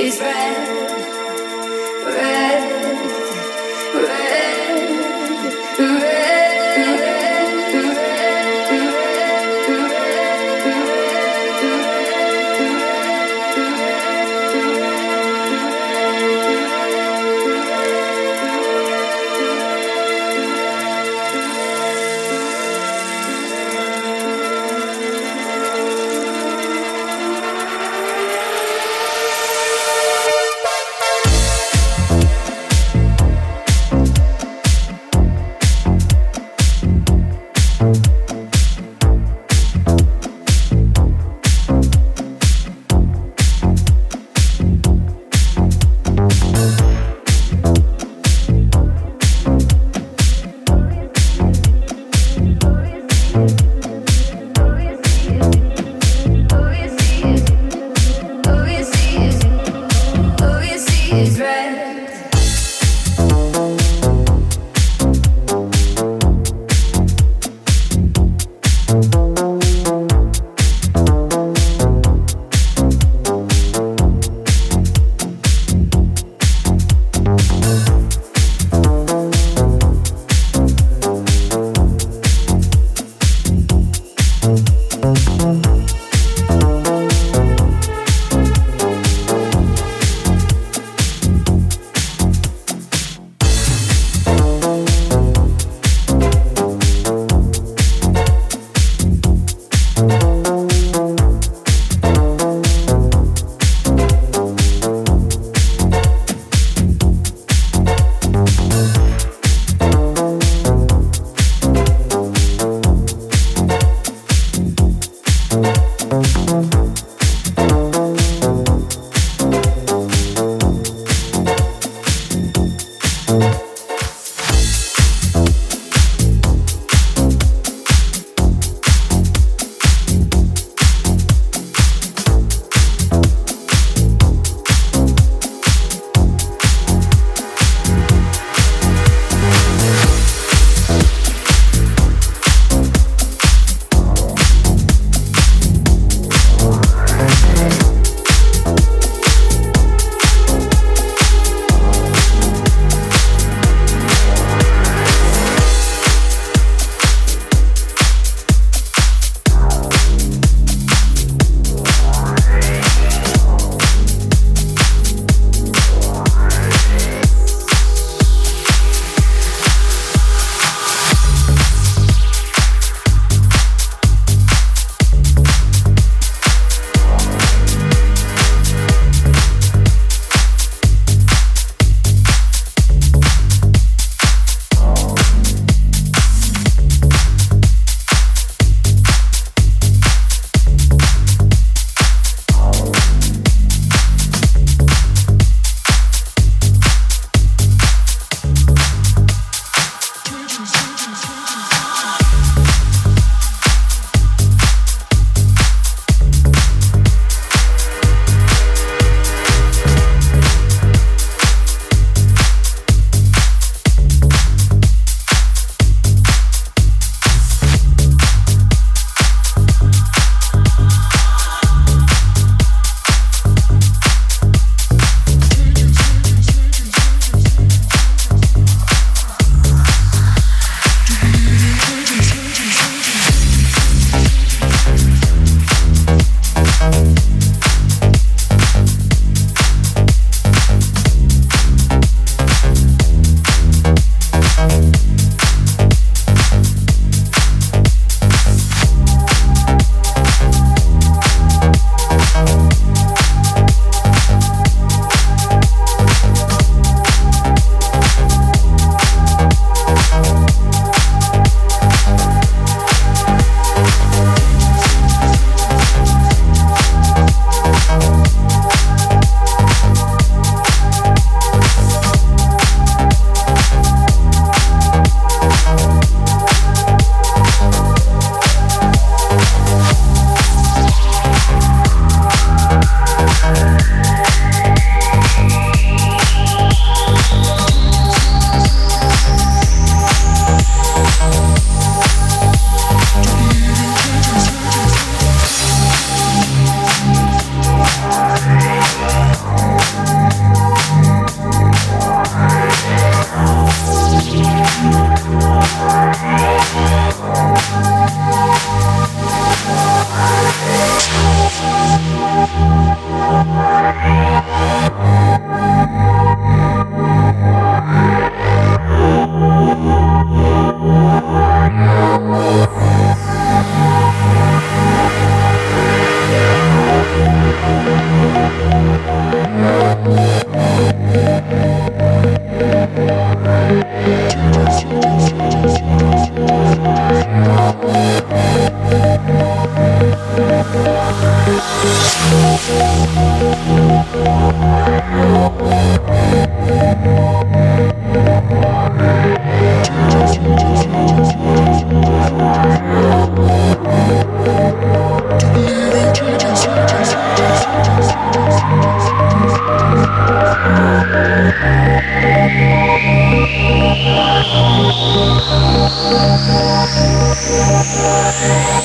she's red.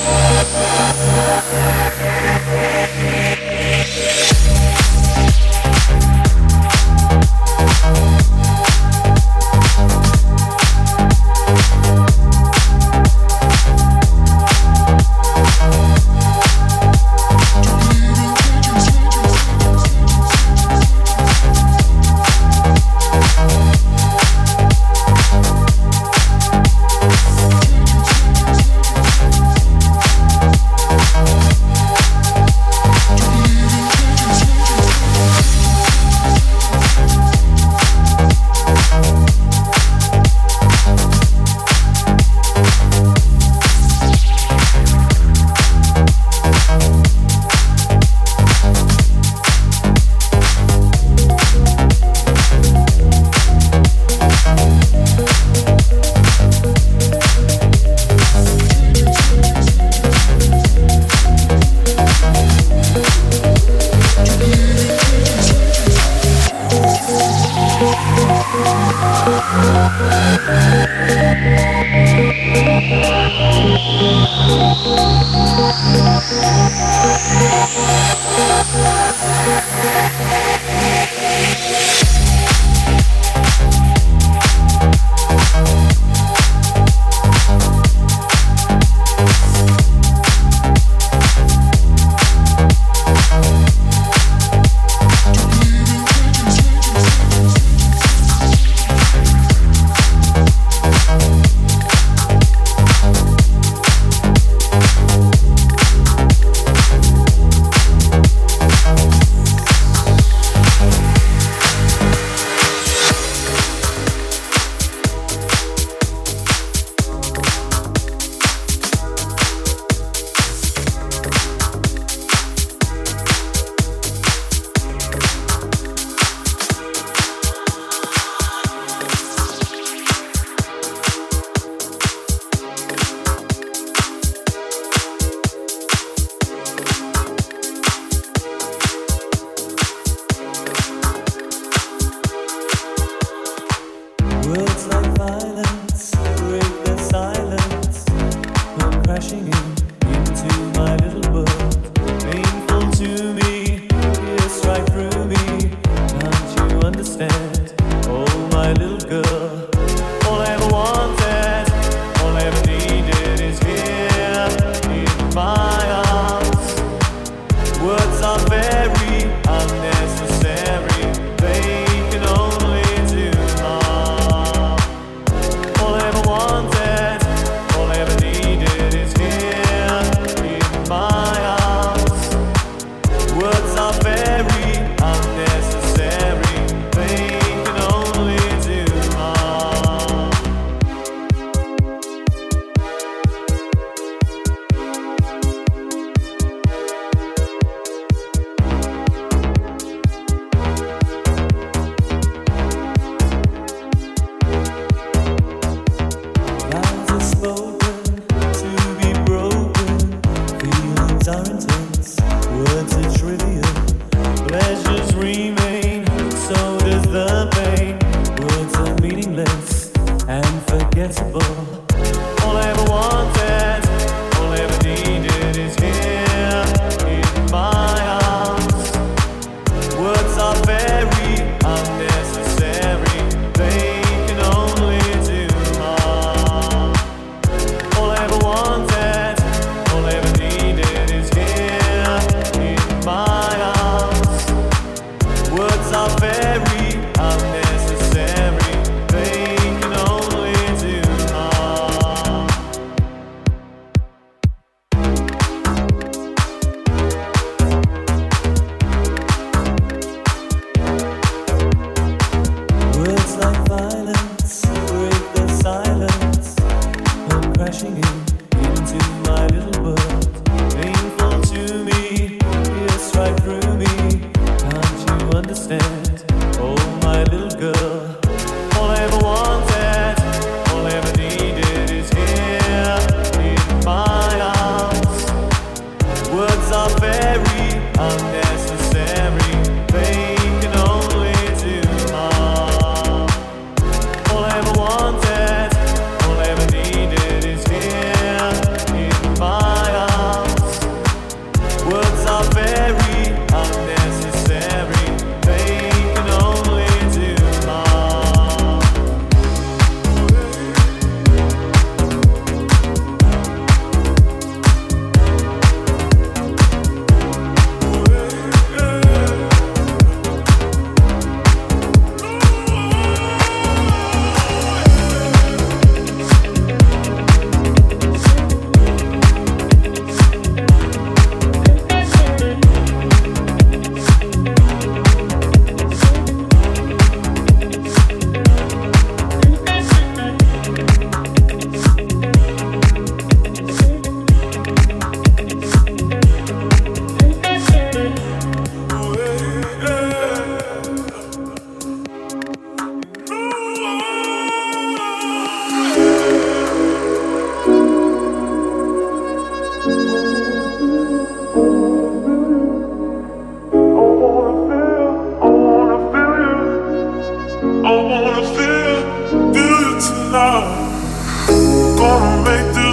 Yeah.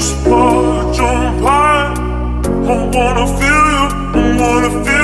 just want your light. I wanna feel you, I wanna feel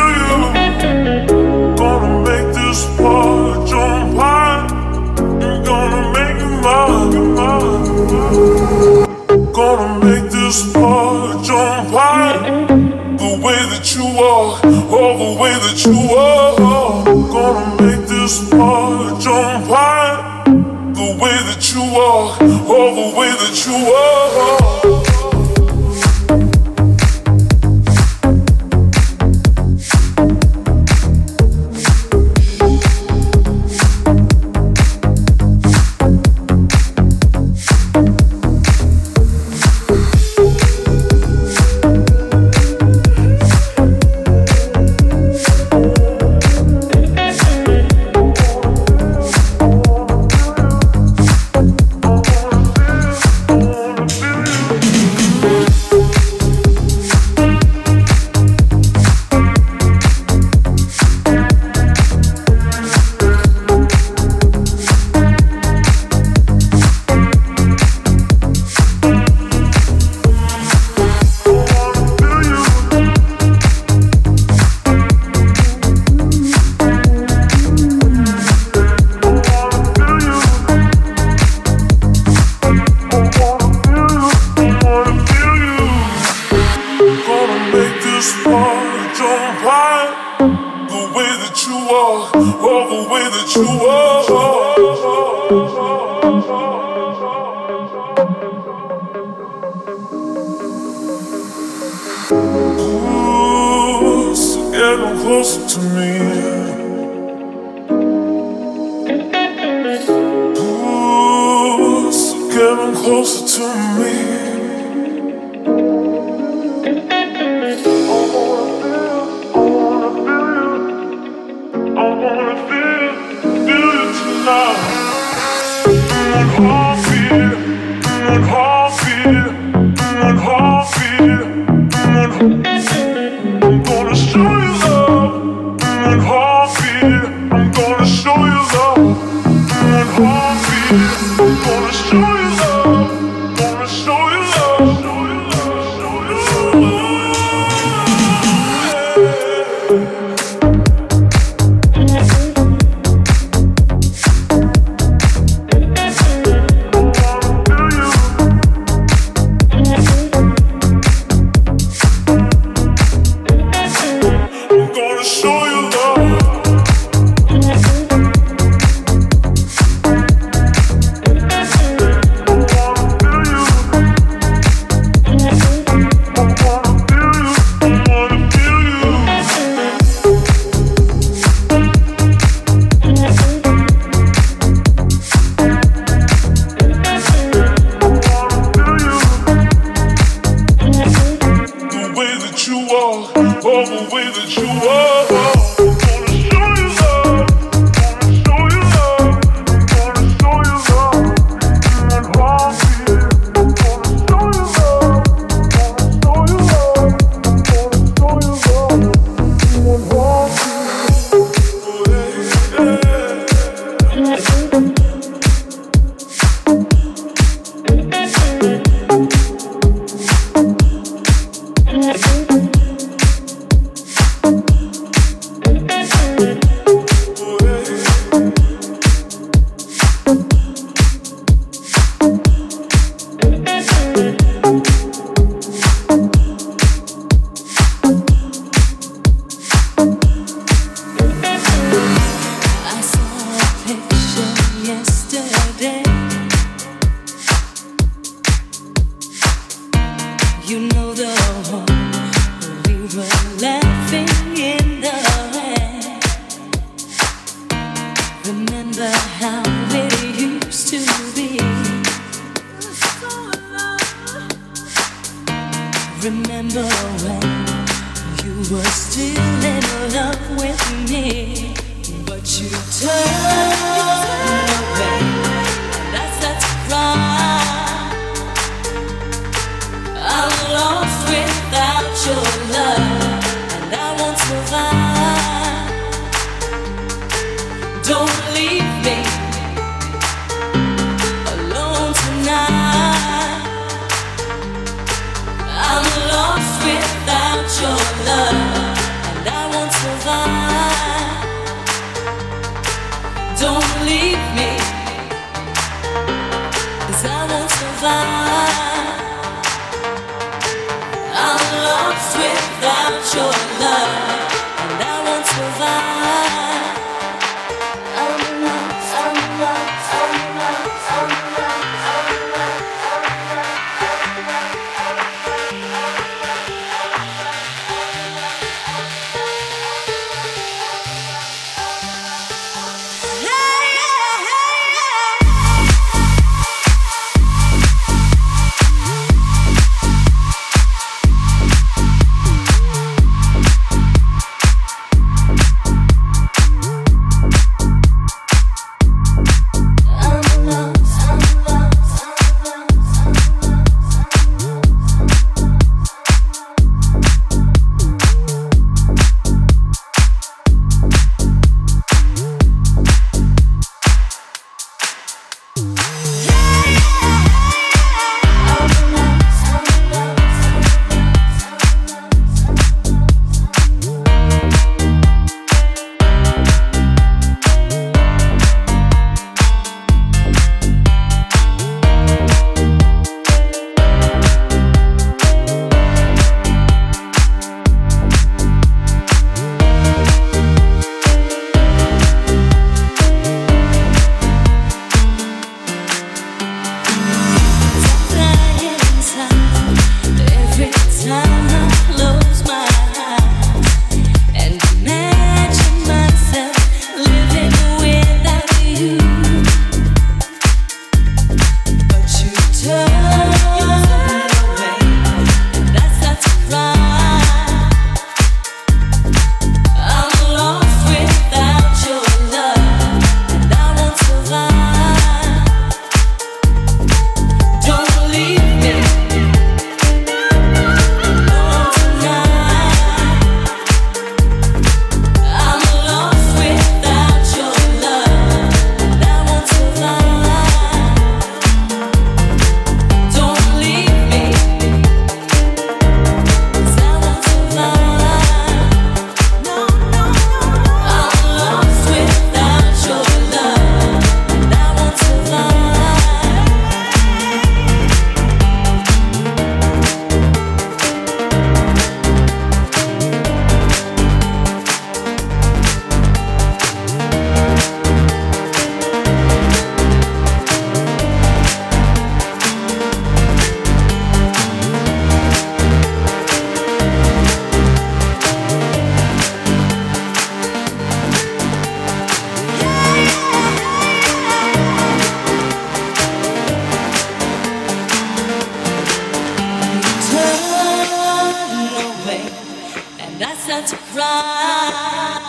start to cry.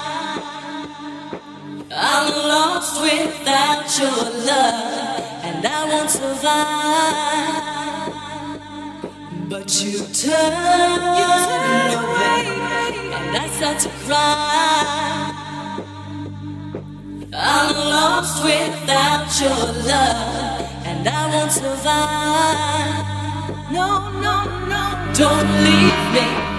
I'm lost without your love, and I won't survive. But you turn, you turn away, and I start to cry. I'm lost without your love, and I won't survive. No, no, no, don't leave me.